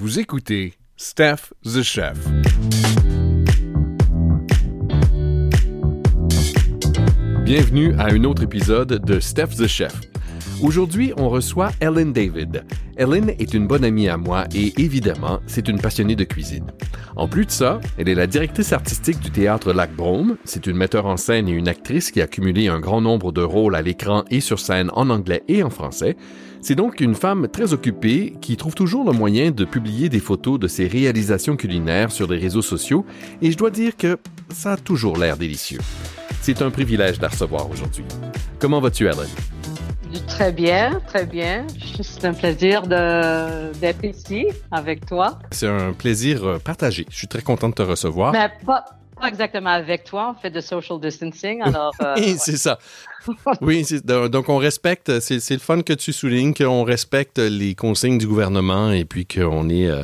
Vous écoutez Steph the Chef. Bienvenue à un autre épisode de Steph the Chef. Aujourd'hui, on reçoit Ellen David. Ellen est une bonne amie à moi et évidemment, c'est une passionnée de cuisine. En plus de ça, elle est la directrice artistique du théâtre Lac Brome. C'est une metteur en scène et une actrice qui a cumulé un grand nombre de rôles à l'écran et sur scène en anglais et en français. C'est donc une femme très occupée qui trouve toujours le moyen de publier des photos de ses réalisations culinaires sur les réseaux sociaux et je dois dire que ça a toujours l'air délicieux. C'est un privilège de la recevoir aujourd'hui. Comment vas-tu, Ellen? Très bien, très bien. C'est un plaisir d'être ici avec toi. C'est un plaisir euh, partagé. Je suis très content de te recevoir. Mais pas, pas exactement avec toi. On fait de social distancing. Alors, euh, oui, c'est ça. oui, donc on respecte, c'est le fun que tu soulignes, qu'on respecte les consignes du gouvernement et puis qu'on est euh,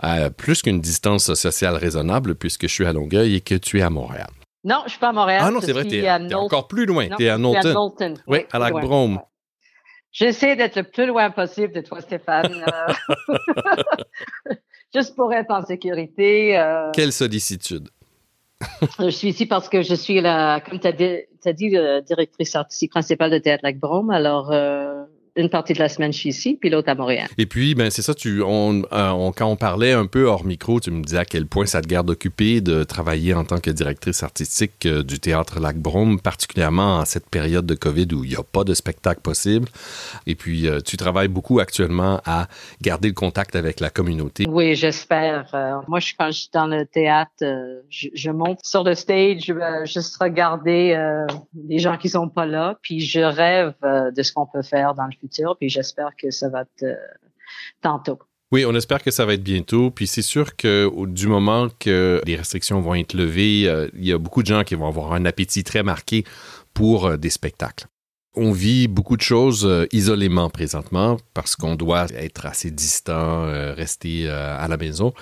à plus qu'une distance sociale raisonnable puisque je suis à Longueuil et que tu es à Montréal. Non, je suis pas à Montréal. Ah non, c'est vrai, tu es, encore plus loin. Tu es à Knowlton. Oui, à Lac Brome. J'essaie d'être le plus loin possible de toi, Stéphane. Euh, juste pour être en sécurité. Euh. Quelle sollicitude. je suis ici parce que je suis la, comme tu as, dit, directrice artistique principale de Théâtre Lac Brome. Alors, euh, une partie de la semaine, je suis ici, puis l'autre à Montréal. Et puis, ben, c'est ça, tu, on, euh, quand on parlait un peu hors micro, tu me disais à quel point ça te garde occupé de travailler en tant que directrice artistique euh, du Théâtre Lac Brome, particulièrement en cette période de COVID où il n'y a pas de spectacle possible. Et puis, euh, tu travailles beaucoup actuellement à garder le contact avec la communauté. Oui, j'espère. moi, je, quand je suis dans le théâtre, je, monte sur le stage, juste regarder les gens qui sont pas là, puis je rêve de ce qu'on peut faire dans le futur puis j'espère que ça va être euh, tantôt. Oui, on espère que ça va être bientôt. Puis c'est sûr que du moment que les restrictions vont être levées, euh, il y a beaucoup de gens qui vont avoir un appétit très marqué pour euh, des spectacles. On vit beaucoup de choses isolément présentement parce qu'on doit être assez distant, rester à la maison.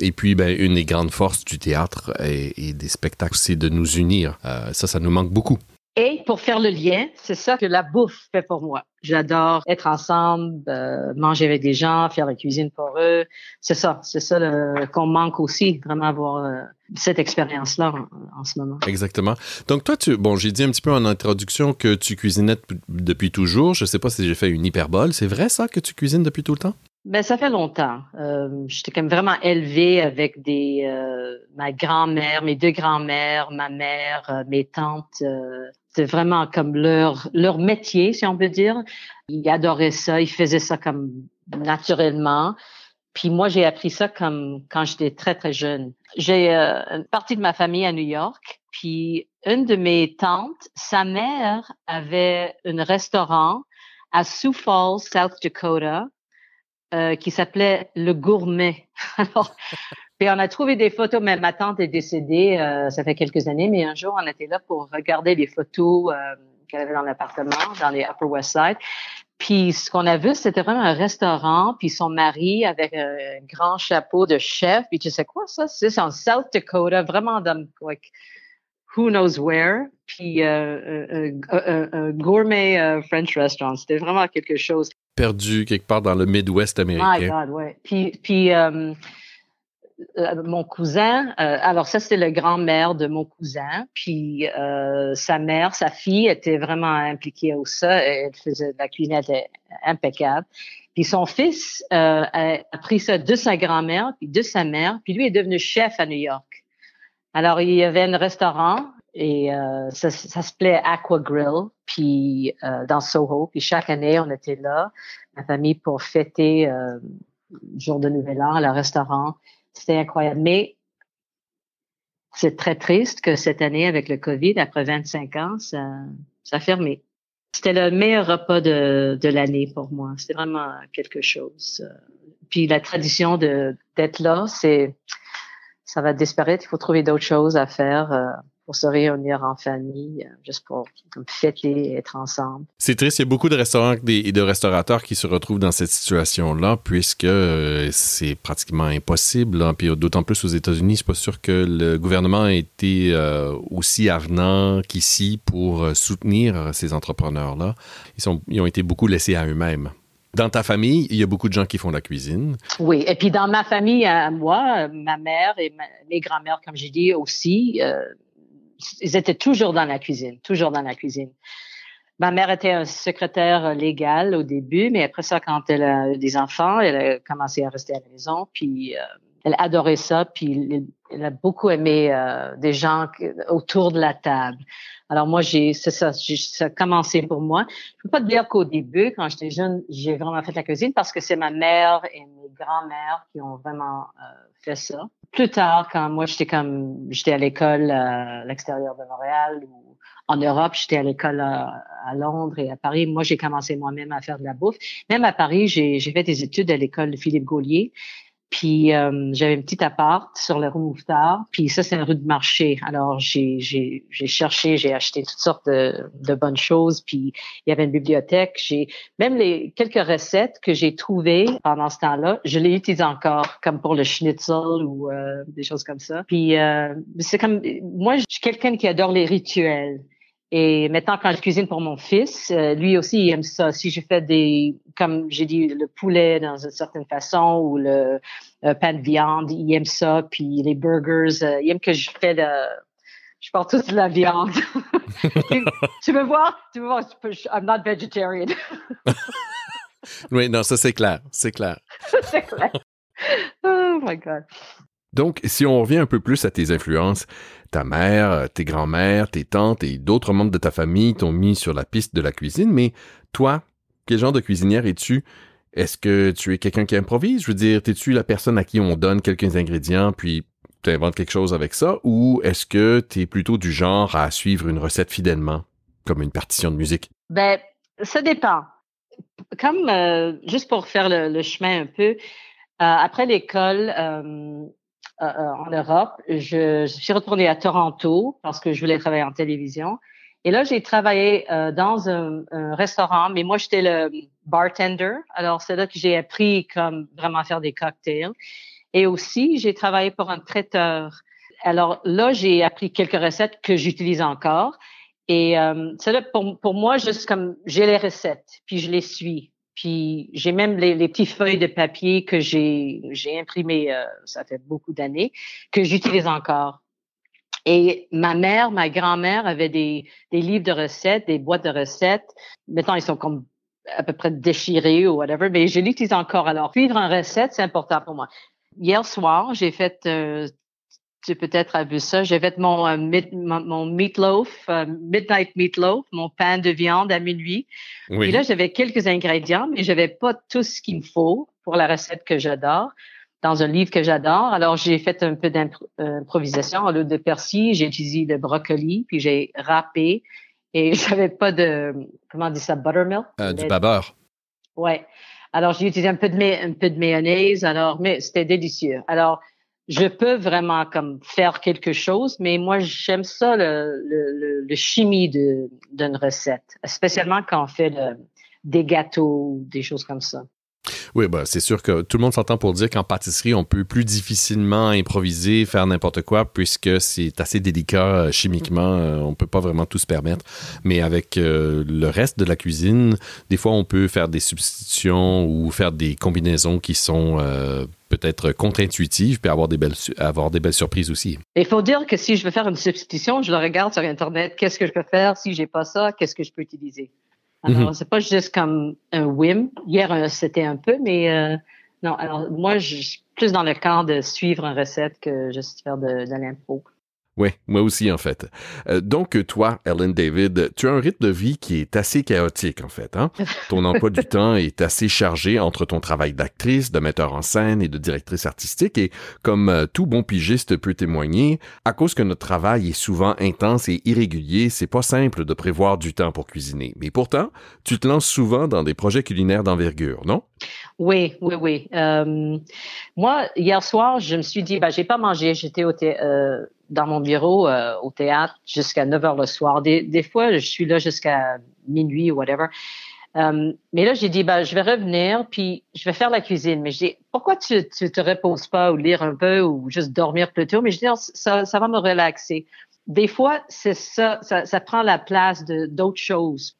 et puis, ben, une des grandes forces du théâtre et des spectacles, c'est de nous unir. ça, ça nous manque beaucoup. Et pour faire le lien, c'est ça que la bouffe fait pour moi. J'adore être ensemble, euh, manger avec des gens, faire la cuisine pour eux. C'est ça, c'est ça qu'on manque aussi, vraiment avoir euh, cette expérience-là en, ce moment. Exactement. Donc toi, tu, bon, j'ai dit un petit peu en introduction que tu cuisinais depuis toujours. Je sais pas si j'ai fait une hyperbole. C'est vrai ça que tu cuisines depuis tout le temps? Ben ça fait longtemps. Euh, J'étais quand même vraiment élevée avec des euh, ma grand-mère, mes deux grand-mères, ma mère, euh, mes tantes. C'était vraiment comme leur leur métier, si on peut dire. Ils adoraient ça, ils faisaient ça comme naturellement. Puis moi, j'ai appris ça comme quand j'étais très très jeune. J'ai euh, une partie de ma famille à New York. Puis une de mes tantes, sa mère avait un restaurant à Sioux Falls, South Dakota euh, qui s'appelait Le Gourmet. Alors, puis on a trouvé des photos, mais ma tante est décédée, euh, ça fait quelques années, mais un jour, on était là pour regarder les photos euh, qu'elle avait dans l'appartement, dans les Upper West Side. Puis ce qu'on a vu, c'était vraiment un restaurant, puis son mari avec un grand chapeau de chef. Puis tu sais quoi ça? C'est en South Dakota, vraiment dans like, who knows where. Puis euh, un, gourmet French restaurant. C'était vraiment quelque chose perdu quelque part dans le Midwest américain. My God, ouais. Puis, puis euh, euh, mon cousin, euh, alors ça c'était le grand-mère de mon cousin, puis sa mère, sa fille était vraiment impliquée au ça, elle faisait la cuisine était impeccable. Puis son fils a, pris ça de sa grand-mère, puis de sa mère, puis lui est devenu chef à New York. Alors il y avait un restaurant et ça, ça s'appelait Aqua Grill puis dans Soho. Puis chaque année, on était là, ma famille, pour fêter le jour de Nouvel An, le restaurant. C'était incroyable. Mais c'est très triste que cette année, avec le COVID, après 25 ans, ça, ça a fermé. C'était le meilleur repas de, de l'année pour moi. C'était vraiment quelque chose. Puis la tradition de d'être là, c'est ça va disparaître. Il faut trouver d'autres choses à faire. Pour se réunir en famille, euh, juste pour fêter, être ensemble. C'est triste, il y a beaucoup de restaurants et de restaurateurs qui se retrouvent dans cette situation-là, puisque euh, c'est pratiquement impossible. Hein. Puis d'autant plus aux États-Unis, c'est pas sûr que le gouvernement a été euh, aussi avenant qu'ici pour soutenir ces entrepreneurs-là. Ils, sont, ils ont été beaucoup laissés à eux-mêmes. Dans ta famille, il y a beaucoup de gens qui font la cuisine. Oui, et puis dans ma famille, à moi, ma mère et mes grands-mères, comme j'ai dit aussi, euh, ils étaient toujours dans la cuisine, toujours dans la cuisine. Ma mère était secrétaire légal au début, mais après ça, quand elle a eu des enfants, elle a commencé à rester à la maison, puis euh, elle adorait ça, puis elle a beaucoup aimé euh, des gens autour de la table. Alors moi, j'ai, ça, ça a commencé pour moi. Je peux pas te dire qu'au début, quand j'étais jeune, j'ai vraiment fait la cuisine parce que c'est ma mère et mes grands-mères qui ont vraiment euh, Plus tard, quand moi j'étais à l'école à l'extérieur de Montréal ou en Europe, j'étais à l'école à, à, Londres et à Paris. Moi, j'ai commencé moi-même à faire de la bouffe. Même à Paris, j'ai fait des études à l'école Philippe Gaulier. Puis euh, j'avais un petit appart sur le rue Mouffetard. Puis ça, c'est une rue de marché. Alors j'ai j'ai j'ai cherché, j'ai acheté toutes sortes de, de bonnes choses. Puis il y avait une bibliothèque. J'ai même les quelques recettes que j'ai trouvées pendant ce temps-là, je les utilise encore, comme pour le schnitzel ou euh, des choses comme ça. Puis euh, c'est comme moi, je suis quelqu'un qui adore les rituels. Et maintenant, quand je cuisine pour mon fils, euh, lui aussi, il aime ça. Si je fais des, comme j'ai dit, le poulet dans une certaine façon ou le euh, pain de viande, il aime ça. Puis les burgers, euh, il aime que je fais de, je porte toute la viande. tu, veux voir? Tu veux voir? I'm not vegetarian. oui, non, ça c'est clair. C'est clair. c'est clair. Oh my God. Donc, si on revient un peu plus à tes influences, ta mère, tes grands-mères, tes tantes et d'autres membres de ta famille t'ont mis sur la piste de la cuisine, mais toi, quel genre de cuisinière es-tu? Est-ce que tu es quelqu'un qui improvise? Je veux dire, es-tu la personne à qui on donne quelques ingrédients puis tu inventes quelque chose avec ça? Ou est-ce que tu es plutôt du genre à suivre une recette fidèlement, comme une partition de musique? Ben, ça dépend. Comme, euh, juste pour faire le, chemin un peu, euh, après l'école, euh, euh, en Europe. Je, je, suis retournée à Toronto parce que je voulais travailler en télévision. Et là, j'ai travaillé euh, dans un, un, restaurant, mais moi, j'étais le bartender. Alors, c'est là que j'ai appris comme vraiment faire des cocktails. Et aussi, j'ai travaillé pour un traiteur. Alors là, j'ai appris quelques recettes que j'utilise encore. Et euh, c'est là pour, pour moi, juste comme j'ai les recettes, puis je les suis. Puis j'ai même les, les petites feuilles de papier que j'ai j'ai imprimées, euh, ça fait beaucoup d'années, que j'utilise encore. Et ma mère, ma grand-mère avait des, des livres de recettes, des boîtes de recettes. Maintenant, ils sont comme à peu près déchirés ou whatever, mais je l'utilise encore. Alors, suivre une recette, c'est important pour moi. Hier soir, j'ai fait euh, tu peut-être vu ça. J'ai fait mon, euh, mon, meatloaf, euh, midnight meatloaf, mon pain de viande à minuit. Oui. Et là, j'avais quelques ingrédients, mais j'avais pas tout ce qu'il me faut pour la recette que j'adore dans un livre que j'adore. Alors, j'ai fait un peu d'improvisation. Au lieu de persil, j'ai utilisé le brocoli, puis j'ai râpé. Et j'avais pas de, comment on dit ça, buttermilk? Euh, du beurre. Ouais. Alors, j'ai utilisé un peu de, un peu de mayonnaise. Alors, mais c'était délicieux. Alors, je peux vraiment comme faire quelque chose, mais moi j'aime ça le, le, le chimie d'une recette, spécialement quand on fait des gâteaux, des choses comme ça. Oui, bah, c'est sûr que tout le monde s'entend pour dire qu'en pâtisserie, on peut plus difficilement improviser, faire n'importe quoi, puisque c'est assez délicat euh, chimiquement. Euh, on peut pas vraiment tout se permettre. Mais avec euh, le reste de la cuisine, des fois, on peut faire des substitutions ou faire des combinaisons qui sont peut-être contre-intuitives, puis avoir des belles avoir des belles surprises aussi. Il faut dire que si je veux faire une substitution, je le regarde sur Internet. Qu'est-ce que je peux faire si j'ai pas ça? Qu'est-ce que je peux utiliser? Alors, mhm. c'est pas juste comme un whim. Hier, euh, c'était un peu, mais euh, non. Alors, moi, je suis plus dans le camp de suivre une recette que juste faire de, de l'impro. Oui, moi aussi en fait. Euh, donc toi, Ellen David, tu as un rythme de vie qui est assez chaotique en fait. Hein? Ton emploi du temps est assez chargé entre ton travail d'actrice, de metteur en scène et de directrice artistique et comme euh, tout bon pigiste peut témoigner, à cause que notre travail est souvent intense et irrégulier, c'est pas simple de prévoir du temps pour cuisiner. Mais pourtant, tu te lances souvent dans des projets culinaires d'envergure, non? Oui, oui, oui. Euh, moi, hier soir, je me suis dit, ben, j'ai pas mangé, j'étais au euh, dans mon bureau euh, au théâtre jusqu'à 9 heures le soir. Des, fois, je suis là jusqu'à minuit ou whatever. Euh, mais là, j'ai dit, ben, je vais revenir, puis je vais faire la cuisine. Mais je dis, pourquoi tu, tu te reposes pas ou lire un peu ou juste dormir plus tôt? Mais je dis, ça, ça va me relaxer. Des fois, c'est ça, ça, prend la place de d'autres choses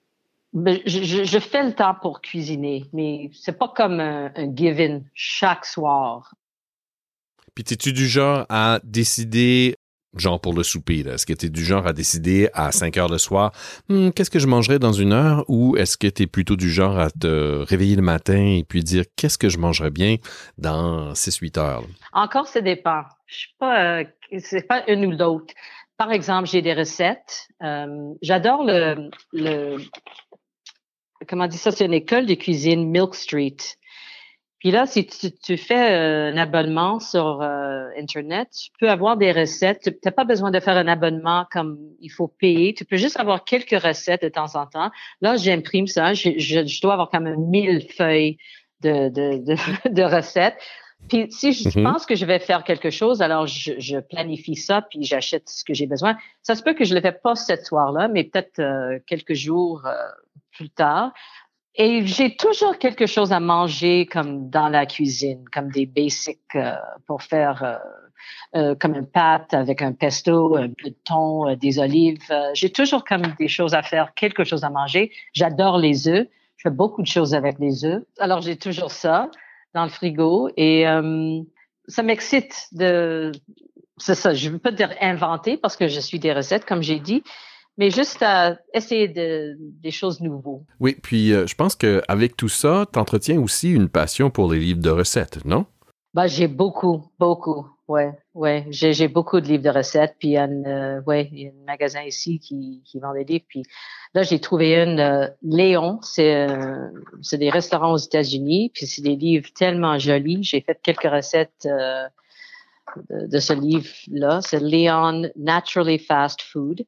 je, fais le temps pour cuisiner, mais c'est pas comme un, given chaque soir. Puis, es-tu du genre à décider genre pour le souper? Est-ce que tu es du genre à décider à 5 heures le soir, hmm, qu'est-ce que je mangerai dans une heure? Ou est-ce que tu es plutôt du genre à te réveiller le matin et puis dire qu'est-ce que je mangerai bien dans 6-8 heures? Encore, ça dépend. Je suis pas, euh, c'est pas une ou l'autre. Par exemple, j'ai des recettes. Euh, j'adore le, le, comment dit ça, c'est une école de cuisine Milk Street. Puis là, si tu, fais euh, un abonnement sur euh, Internet, tu peux avoir des recettes. Tu n'as pas besoin de faire un abonnement comme il faut payer. Tu peux juste avoir quelques recettes de temps en temps. Là, j'imprime ça. Je, je, dois avoir quand même mille feuilles de, de, de, de recettes. Puis si je mm-hmm. pense que je vais faire quelque chose, alors je, je planifie ça, puis j'achète ce que j'ai besoin. Ça se peut que je le fais pas cette soir-là, mais peut-être euh, quelques jours plus tard. Et j'ai toujours quelque chose à manger comme dans la cuisine, comme des basics euh, pour faire euh, euh, comme une pâte avec un pesto, un peu de thon, des olives. j'ai toujours comme des choses à faire, quelque chose à manger. J'adore les œufs. Je fais beaucoup de choses avec les œufs. Alors j'ai toujours ça dans le frigo et ça m'excite de c'est ça, je ne veux pas dire inventer parce que je suis des recettes, comme j'ai dit, mais juste à essayer de, des choses nouveaux. Oui, puis euh, je pense qu'avec tout ça, tu entretiens aussi une passion pour les livres de recettes, non? Ben, j'ai beaucoup, beaucoup. Ouais, ouais. J'ai beaucoup de livres de recettes. Puis il y a, euh, ouais, il y a un magasin ici qui, qui vend des livres. Puis là, j'ai trouvé une euh, Léon. C'est c'est des restaurants aux États-Unis. Puis c'est des livres tellement jolis. J'ai fait quelques recettes de, de, ce livre-là. C'est Léon Naturally Fast Food.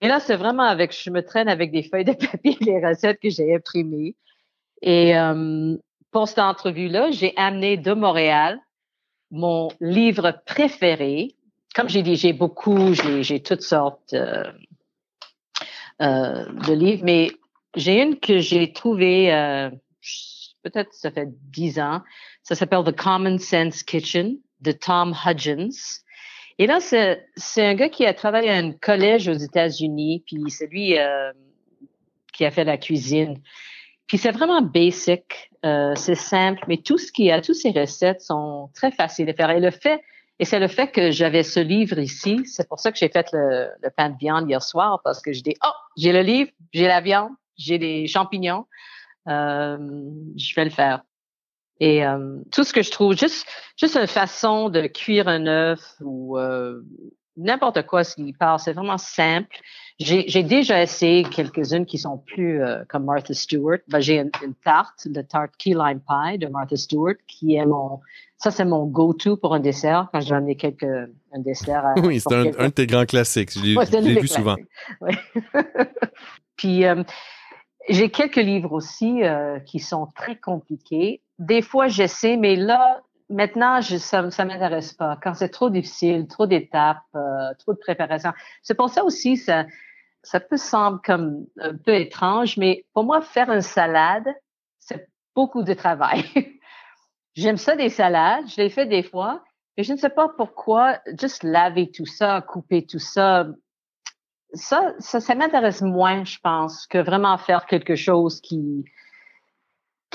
Et là, c'est vraiment avec, je me traîne avec des feuilles de papier, les recettes que j'ai imprimées. Et euh, pour cette entrevue-là, j'ai amené de Montréal mon livre préféré. Comme j'ai dit, j'ai beaucoup, j'ai toutes sortes euh, euh, de livres, mais j'ai une que j'ai trouvée, peut-être ça fait dix ans. Ça s'appelle The Common Sense Kitchen de Tom Hudgens. Et là, c'est un gars qui a travaillé à un collège aux États-Unis, puis c'est lui euh, qui a fait la cuisine. Puis c'est vraiment basic, euh, c'est simple, mais tout ce qui a, toutes ces recettes sont très faciles à faire. Et le fait, et c'est le fait que j'avais ce livre ici, c'est pour ça que j'ai fait le, le, pain de viande hier soir, parce que je dis, oh, j'ai le livre, j'ai la viande, j'ai des champignons, euh, je vais le faire. Et euh, tout ce que je trouve, juste, juste une façon de cuire un œuf ou euh, n'importe quoi s'il part, c'est vraiment simple. J'ai déjà essayé quelques-unes qui sont plus euh, comme Martha Stewart. Ben, J'ai une, tarte, le tarte Key Lime Pie de Martha Stewart, qui est mon, ça c'est mon go-to pour un dessert quand je vais amener quelques, un dessert. À, oui, c'est un, un, de tes grands classiques. Je l'ai vu souvent. Oui. Puis j'ai quelques livres aussi qui sont très compliqués des fois, j'essaie, mais là, maintenant, ça ça m'intéresse pas. Quand c'est trop difficile, trop d'étapes, euh, trop de préparation. C'est pour ça aussi, ça, ça peut sembler comme un peu étrange, mais pour moi, faire une salade, c'est beaucoup de travail. J'aime ça des salades, je les fais des fois, mais je ne sais pas pourquoi, juste laver tout ça, couper tout ça, ça, ça m'intéresse moins, je pense, que vraiment faire quelque chose qui,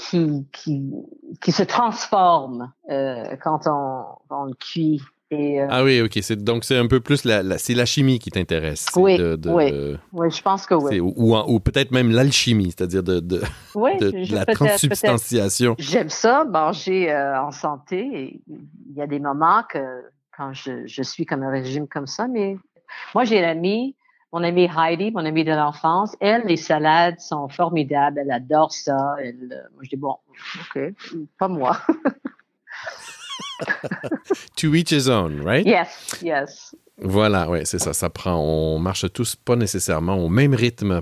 qui, qui, qui se transforme euh, quand on, on le cuit. Et, euh, ah oui, ok. C'est, donc, c'est un peu plus la, c'est la chimie qui t'intéresse. Oui, oui, oui, je pense que oui. Ou, ou, peut-être même l'alchimie, c'est-à-dire de, de, de, la transsubstantiation. J'aime ça, manger euh, en santé. Il y a des moments que quand je, je suis comme un régime comme ça, mais moi, j'ai l'ami mon amie Heidi, mon amie de l'enfance, elle, les salades sont formidables. Elle adore ça. Elle, euh, moi, je dis, bon, OK, pas moi. to each his own, right? Yes, yes. Voilà, oui, c'est ça. Ça prend. On marche tous pas nécessairement au même rythme.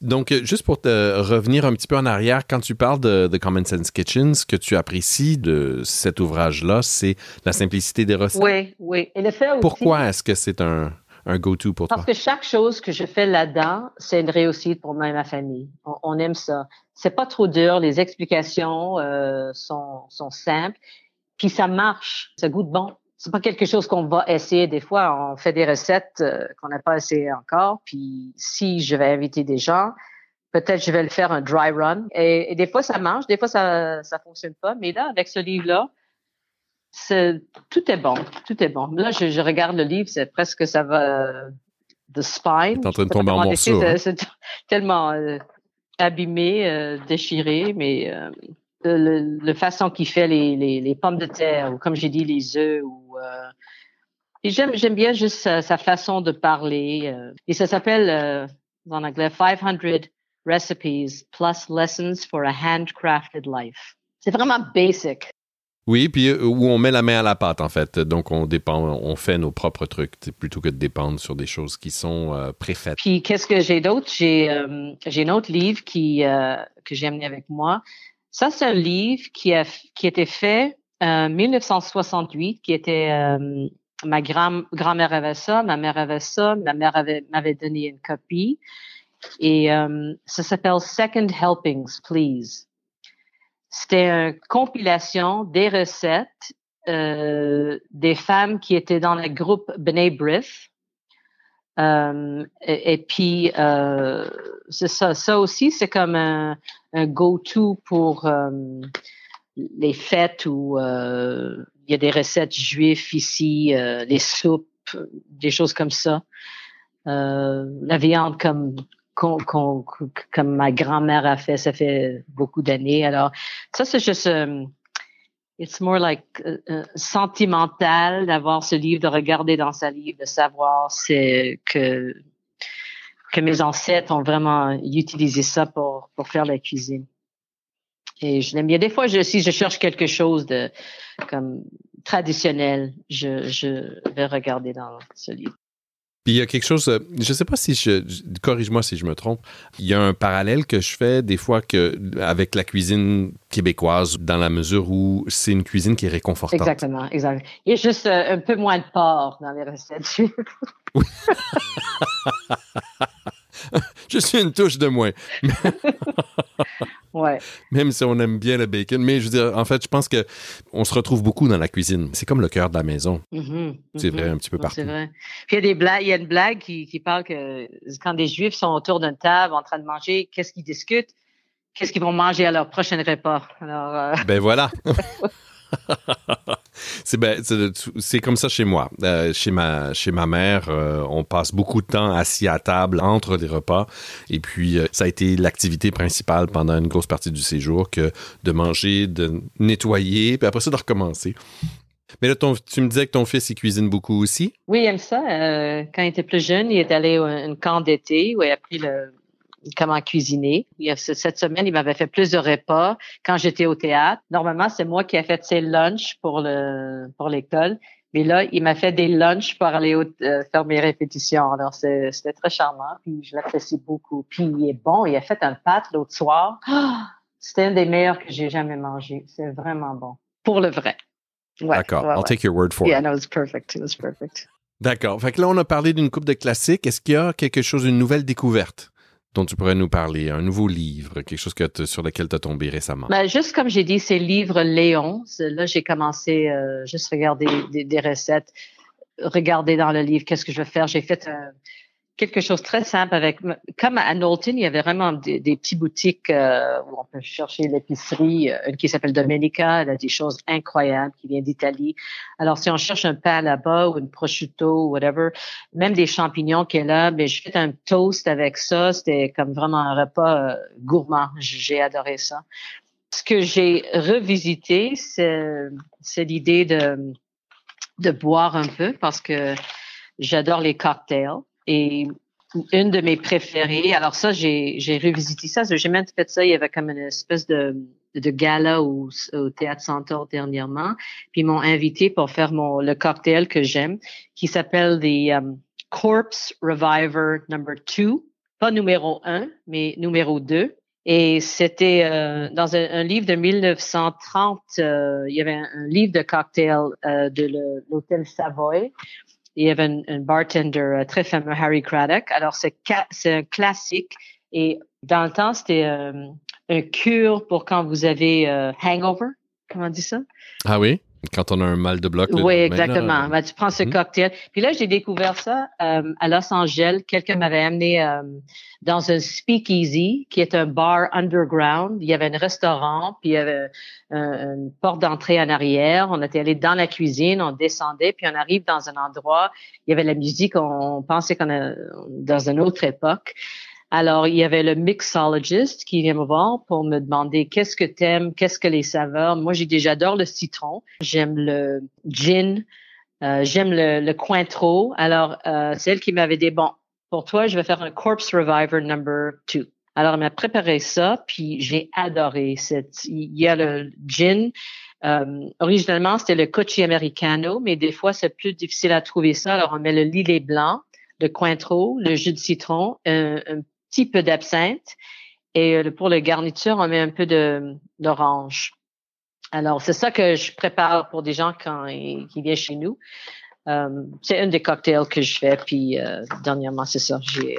Donc, euh, juste pour te revenir un petit peu en arrière, quand tu parles de, de Common Sense Kitchen, ce que tu apprécies de cet ouvrage-là, c'est la simplicité des recettes? Oui, oui. Et le fait aussi, Pourquoi est-ce que c'est un, un go-to pour Parce toi? Parce que chaque chose que je fais là-dedans, c'est une réussite pour moi et ma famille. On, aime ça. C'est pas trop dur. Les explications euh, sont, sont simples. Puis ça marche. Ça goûte bon. C'est pas quelque chose qu'on va essayer. Des fois, on fait des recettes euh, qu'on n'a pas essayé encore. Puis si je vais inviter des gens, peut-être je vais le faire un dry run. Et, des fois, ça marche, des fois, ça ça fonctionne pas. Mais là, avec ce livre-là, tout est bon, tout est bon. Là, je, regarde le livre, c'est presque ça va de spine. T'es en train de tomber en morceaux. Hein? C'est tellement euh, abîmé, euh, déchiré, mais euh, le, le, façon qu'il fait les, les, les, pommes de terre, ou comme j'ai dit, les œufs, ou et j'aime j'aime bien juste sa, sa, façon de parler. et ça s'appelle en anglais 500 recipes plus lessons for a handcrafted life. C'est vraiment basic. Oui, puis euh, où on met la main à la pâte, en fait. Donc, on dépend, on fait nos propres trucs, plutôt que de dépendre sur des choses qui sont euh, préfaites. Puis, qu'est-ce que j'ai d'autre? J'ai, euh, un autre livre qui, que j'ai amené avec moi. Ça, c'est un livre qui a, qui était fait en 1968, qui était, ma grand, grand-mère avait ça, ma mère avait ça, ma mère avait, m'avait donné une copie. Et ça s'appelle Second Helpings, Please. C'était une compilation des recettes euh, des femmes qui étaient dans le groupe B'nai Brith. Euh, et, puis, euh, c'est ça. Aussi, c'est comme un, go-to pour les fêtes où il y a des recettes juives ici, les soupes, des choses comme ça. la viande comme comme ma grand-mère a fait, ça fait beaucoup d'années. Alors, ça, c'est juste, euh, it's more like euh, euh, sentimental d'avoir ce livre, de regarder dans sa livre, de savoir c'est que que mes ancêtres ont vraiment utilisé ça pour pour faire la cuisine. Et je l'aime bien. Des fois, je, si je cherche quelque chose de comme traditionnel, je, je vais regarder dans ce livre il y a quelque chose, euh, je ne sais pas si je, corrige-moi si je me trompe, il y a un parallèle que je fais des fois que, avec la cuisine québécoise, dans la mesure où c'est une cuisine qui est réconfortante. Exactement, exactement. Il y a juste euh, un peu moins de porc dans les recettes. je suis une touche de moins. ouais. Même si on aime bien le bacon. Mais je veux dire, en fait, je pense que on se retrouve beaucoup dans la cuisine. C'est comme le cœur de la maison. Mm-hmm, c'est vrai, mm-hmm. un petit peu partout. C'est vrai. Puis il y a des blagues, il y a une blague qui, qui parle que quand des Juifs sont autour d'une table en train de manger, qu'est-ce qu'ils discutent? Qu'est-ce qu'ils vont manger à leur prochain repas? Alors, euh, Ben voilà. Ben, c'est comme ça chez moi. Euh, chez, ma, mère, euh, on passe beaucoup de temps assis à table entre les repas. Et puis, euh, ça a été l'activité principale pendant une grosse partie du séjour que de manger, de nettoyer, puis après ça, de recommencer. Mais là, tu me disais que ton fils, il cuisine beaucoup aussi? Oui, il aime ça. quand il était plus jeune, il est allé à un camp d'été où il a appris le, comment cuisiner. cette semaine, il m'avait fait plus de repas quand j'étais au théâtre. Normalement, c'est moi qui ai fait ses lunchs pour le pour l'école. Mais là, il m'a fait des lunchs pour aller euh, faire mes répétitions. Alors, c'était très charmant. Puis, je l'apprécie beaucoup. Puis, il est bon. Il a fait un pâte l'autre soir. c'était un des meilleurs que j'ai jamais mangé. C'est vraiment bon. Pour le vrai. D'accord. I'll take your word for it. Yeah, no, it was perfect. It was perfect. D'accord. Fait que là, on a parlé d'une coupe de classiques. Est-ce qu'il y a quelque chose, une nouvelle découverte? Dont tu pourrais nous parler, un nouveau livre, quelque chose sur lequel tu as tombé récemment? Ben, juste comme j'ai dit, c'est livre Léon. Là, j'ai commencé euh, juste regarder des, recettes, regarder dans le livre qu'est-ce que je vais faire? J'ai fait un, quelque chose de très simple avec comme à Knowlton, il y avait vraiment des, petites boutiques euh, où on peut chercher l'épicerie, euh, une qui s'appelle Domenica, elle a des choses incroyables qui vient d'Italie. Alors si on cherche un pain là-bas ou une prosciutto ou whatever, même des champignons qu'elle a, mais je fais un toast avec ça, c'était comme vraiment un repas euh, gourmand. J'ai adoré ça. Ce que j'ai revisité, c'est l'idée de de boire un peu parce que j'adore les cocktails. Et une de mes préférées, alors ça, j'ai, revisité ça. J'ai même fait ça. Il y avait comme une espèce de, de gala au, au Théâtre Centaure dernièrement. Puis ils m'ont invité pour faire mon, le cocktail que j'aime, qui s'appelle the um, Corpse Reviver Number 2. Pas numéro 1, mais numéro 2. Et c'était euh, dans un, livre de 1930, euh, il y avait un, livre de cocktail euh, de l'hôtel Savoy il y avait un, bartender euh, très fameux, Harry Craddock. Alors, c'est, un classique. Et dans le temps, c'était euh, un cure pour quand vous avez euh, hangover. Comment on dit ça? Ah oui? Quand on a un mal de bloc. Oui, exactement. Ben, tu prends ce mhm. cocktail. Puis là, j'ai découvert ça euh, à Los Angeles. Quelqu'un m'avait amené euh, dans un speakeasy, qui est un bar underground. Il y avait un restaurant, puis il y avait une porte d'entrée en arrière. On était allé dans la cuisine, on descendait, puis on arrive dans un endroit. Il y avait la musique. On, pensait qu'on est dans une autre époque. Alors, il y avait le mixologist qui vient me voir pour me demander qu'est-ce que t'aimes, qu'est-ce que les saveurs. Moi, j'ai déjà j'adore le citron, j'aime le gin, euh, j'aime le, le Cointreau. Alors, euh, c'est elle qui m'avait dit bon, pour toi, je vais faire un Corpse Reviver number two. Alors, elle m'a préparé ça, puis j'ai adoré. Cette, il y a le gin. Euh, originalement, c'était le Cochi Americano, mais des fois, c'est plus difficile à trouver ça. Alors, on met le lillet blanc, le Cointreau, le jus de citron, un petit peu d'absinthe. Et euh, pour le garniture, on met un peu d'orange. Alors, c'est ça que je prépare pour des gens quand qui viennent chez nous. Euh, c'est un des cocktails que je fais. Puis, euh, dernièrement, c'est ça. J'ai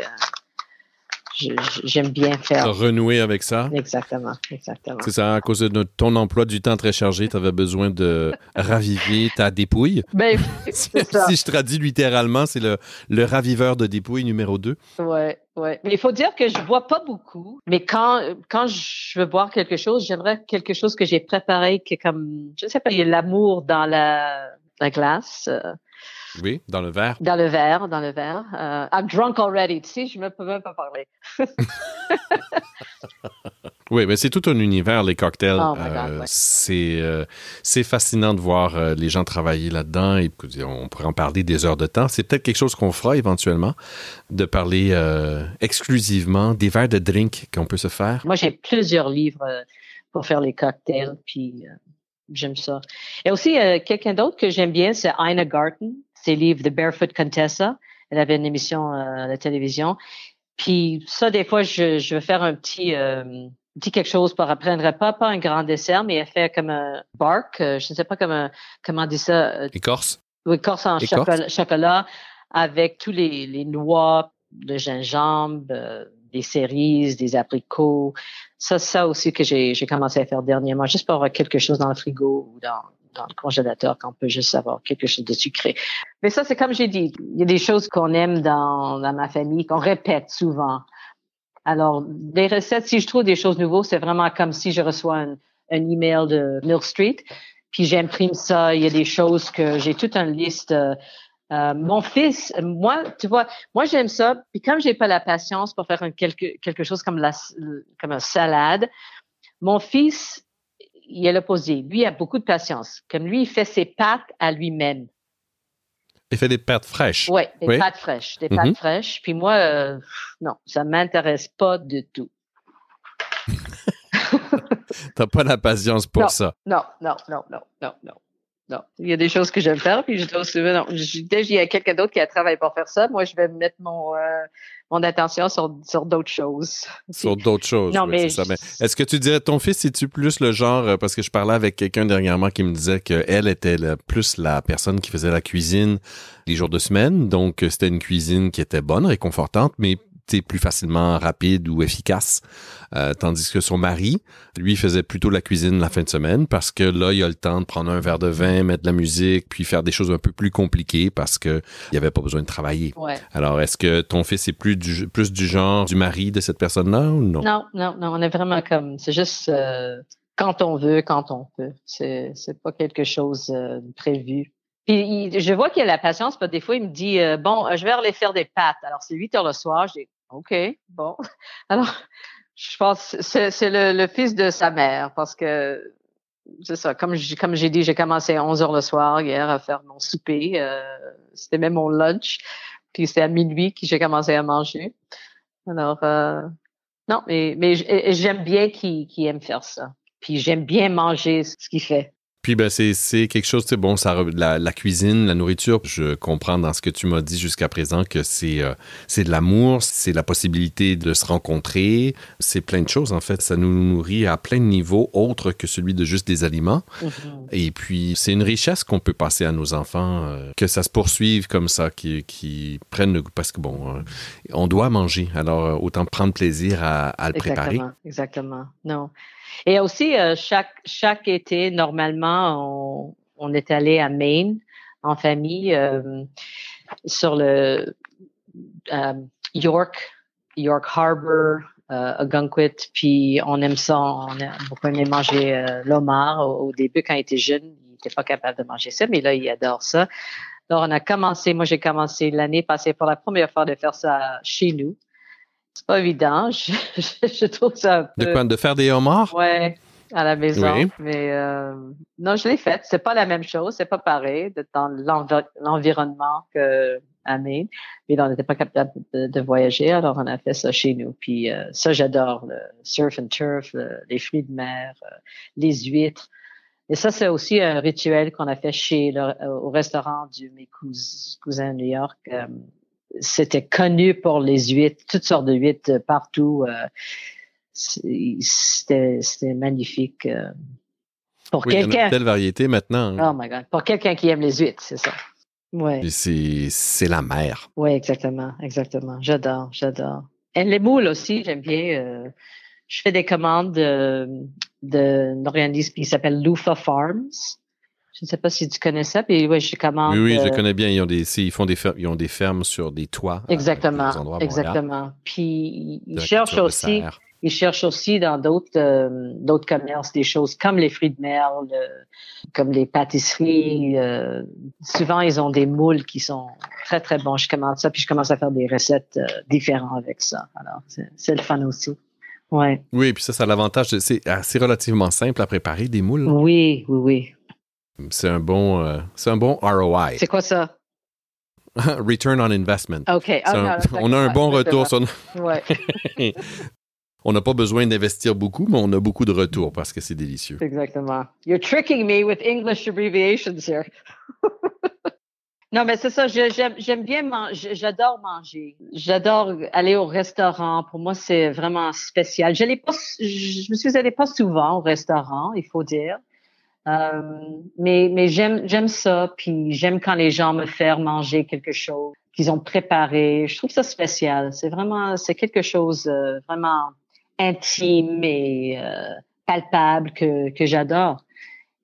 j'aime bien faire. Renouer avec ça. Exactement, exactement. C'est ça, à cause de ton emploi du temps très chargé, tu avais besoin de raviver ta dépouille. Ben, si, si je traduis littéralement, c'est le, le raviveur de dépouille numéro 2. Ouais, ouais. Mais il faut dire que je bois pas beaucoup, mais quand, quand je veux boire quelque chose, j'aimerais quelque chose que j'ai préparé, qui est comme, je sais pas, il y a l'amour dans la, la glace. Euh, oui, dans le verre. Dans le verre, dans le verre. Uh, I'm drunk already. Tu sais, je ne peux même pas parler. oui, mais c'est tout un univers, les cocktails. Oh euh, c'est, euh, c'est fascinant de voir euh, les gens travailler là-dedans. Et on pourrait en parler des heures de temps. C'est peut-être quelque chose qu'on fera éventuellement, de parler exclusivement des verres de drink qu'on peut se faire. Moi, j'ai plusieurs livres pour faire les cocktails. Puis j'aime ça. Et aussi, quelqu'un d'autre que j'aime bien, c'est Ina Garten ses livres The Barefoot Contessa. Elle avait une émission euh, à la télévision. Puis ça, des fois, je, je veux faire un petit, euh, petit quelque chose pour après un repas, pas un grand dessert, mais elle fait comme un bark, euh, je ne sais pas comment, comment on dit ça. Écorce? Oui, écorce en chocolat, avec tous les, les noix, le gingembre, des cerises, des abricots. Ça, ça aussi que j'ai commencé à faire dernièrement, juste pour avoir quelque chose dans le frigo ou dans, dans le congélateur qu'on peut juste avoir quelque chose de sucré. Mais ça, c'est comme j'ai dit, il y a des choses qu'on aime dans, dans ma famille, qu'on répète souvent. Alors, des recettes, si je trouve des choses nouvelles, c'est vraiment comme si je reçois un, un email de Mill Street, puis j'imprime ça. Il y a des choses que j'ai toute une liste. Euh, mon fils, moi, tu vois, moi j'aime ça. Puis comme j'ai pas la patience pour faire un, quelque, quelque chose comme la comme un salade, mon fils, il est l'opposé. Lui a beaucoup de patience. Comme lui, il fait ses pâtes à lui-même. Il fait des pâtes fraîches. Ouais, des pâtes fraîches, des pâtes mhm. fraîches. Puis moi, euh, non, ça m'intéresse pas du tout. T'as pas la patience pour ça. Non, non, non, non, non, non. Non, il y a des choses que j'aime faire, puis je dois non. Dès qu'il y a quelqu'un d'autre qui a travaillé pour faire ça, moi, je vais mettre mon, euh, mon attention sur, sur d'autres choses. Sur d'autres choses. Non, mais, est-ce que tu dirais ton fils, es-tu plus le genre, euh, parce que je parlais avec quelqu'un dernièrement qui me disait qu'elle était plus la personne qui faisait la cuisine les jours de semaine, donc c'était une cuisine qui était bonne, réconfortante, mais plus facilement rapide ou efficace. Euh, tandis que son mari, lui, faisait plutôt la cuisine la fin de semaine parce que là, il a le temps de prendre un verre de vin, mettre de la musique, puis faire des choses un peu plus compliquées parce que il avait pas besoin de travailler. Alors, est-ce que ton fils est plus du, plus du genre du mari de cette personne-là ou non? Non, non, non, on est vraiment comme, c'est juste euh, quand on veut, quand on peut. C'est, c'est pas quelque chose de euh, prévu. Puis je vois qu'il a la patience, parce des fois, il me dit Bon, je vais aller faire des pâtes. Alors, c'est 8 heures le soir. J'ai OK, bon. Alors, je pense c'est c'est le, fils de sa mère parce que c'est ça. Comme j'ai comme dit, j'ai commencé à 11 heures le soir hier à faire mon souper. Euh, c'était même mon lunch. Puis c'est à minuit que j'ai commencé à manger. Alors euh, non, mais mais j'aime bien qu'il qui aime faire ça. Puis j'aime bien manger ce qu'il fait. Puis ben, c'est quelque chose, c'est bon, ça, la, la, cuisine, la nourriture, je comprends dans ce que tu m'as dit jusqu'à présent que c'est euh, c'est de l'amour, c'est la possibilité de se rencontrer, c'est plein de choses en fait. Ça nous nourrit à plein de niveaux autres que celui de juste des aliments. Mm-hmm. Et puis c'est une richesse qu'on peut passer à nos enfants, euh, que ça se poursuive comme ça, qui, qui prennent le goût, parce que bon, euh, on doit manger, alors autant prendre plaisir à, à le préparer. Exactement, non. Et aussi, euh, chaque, été, normalement, on est allé à Maine en famille euh, sur le York, York Harbor, à Gunquit, puis on aime ça, on a beaucoup aimé manger l'homard au, début quand il était jeune, il n'était pas capable de manger ça, mais là il adore ça. Alors on a commencé, moi j'ai commencé l'année passée pour la première fois de faire ça chez nous. C'est pas évident, je, trouve ça un peu... De quoi, de faire des homards? Ouais, à la maison. Mais euh, non, je l'ai fait. C'est pas la même chose, c'est pas pareil dans l'environnement que à Maine. Mais on n'était pas capable de, voyager, alors on a fait ça chez nous. Puis euh, ça, j'adore le surf and turf, les fruits de mer, euh, les huîtres. Et ça, c'est aussi un rituel qu'on a fait chez au restaurant de mes cousins à New York. C'était connu pour les huîtres, toutes sortes de huîtres partout c'était magnifique. Euh, pour quelqu'un. Telle variété maintenant. Hein. Oh my God. Pour quelqu'un qui aime les huîtres, c'est ça. Ouais. C'est la mer. Oui, exactement, exactement. J'adore, j'adore. Et les moules aussi, j'aime bien. Euh, je fais des commandes d'un organisme qui s'appelle Lufa Farms. Je ne sais pas si tu connais ça, puis oui, je commande. Oui, oui, je euh, connais bien. Ils ont des, ils font des, ils ont des fermes sur des toits. Exactement, exactement. Puis ils cherchent aussi. Ils cherchent aussi dans d'autres euh, d'autres commerces des choses comme les fruits de mer, comme les pâtisseries. Euh, souvent, ils ont des moules qui sont très, très bons. Je commence ça, puis je commence à faire des recettes euh, différentes avec ça. Alors, c'est le fun aussi. Ouais. Oui, puis ça, ça a l'avantage, c'est assez relativement simple à préparer des moules. Oui, oui, oui. C'est un bon, c'est un bon ROI. C'est quoi ça? Return on investment. OK. Ah, on a un bon retour sur. Ouais. On n'a pas besoin d'investir beaucoup, mais on a beaucoup de retours parce que c'est délicieux. Exactement. You're tricking me with English abbreviations here. non, mais c'est ça. J'aime bien manger. J'adore manger. J'adore aller au restaurant. Pour moi, c'est vraiment spécial. Je, pas, je me suis allée pas souvent au restaurant, il faut dire. Euh, mais mais j'aime j'aime ça. Puis j'aime quand les gens me font manger quelque chose qu'ils ont préparé. Je trouve ça spécial. C'est vraiment c'est quelque chose euh, vraiment intime et euh, palpable que, que j'adore.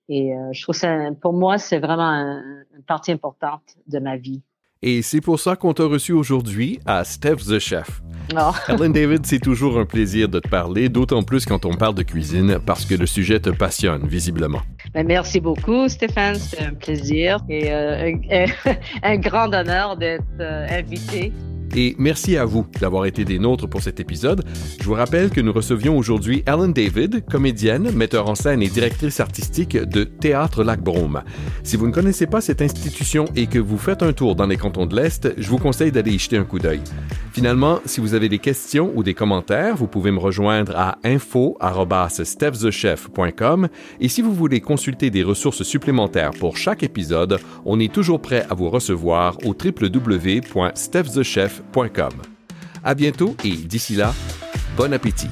Et je trouve ça, pour moi, c'est vraiment une partie importante de ma vie. Et c'est pour ça qu'on t'a reçu aujourd'hui à Steph the Chef. Oh. Ellen David, c'est toujours un plaisir de te parler, d'autant plus quand on parle de cuisine, parce que le sujet te passionne, visiblement. Ben, merci beaucoup, Stéphane. C'était un plaisir et euh, un, un, grand honneur d'être invité et merci à vous d'avoir été des nôtres pour cet épisode. Je vous rappelle que nous recevions aujourd'hui Ellen David, comédienne, metteur en scène et directrice artistique de Théâtre Lac Brome. Si vous ne connaissez pas cette institution et que vous faites un tour dans les cantons de l'Est, je vous conseille d'aller y jeter un coup d'œil. Finalement, si vous avez des questions ou des commentaires, vous pouvez me rejoindre à info@stephthechef.com et si vous voulez consulter des ressources supplémentaires pour chaque épisode, on est toujours prêt à vous recevoir au www.stephthechef.com à bientôt et d'ici là, bon appétit.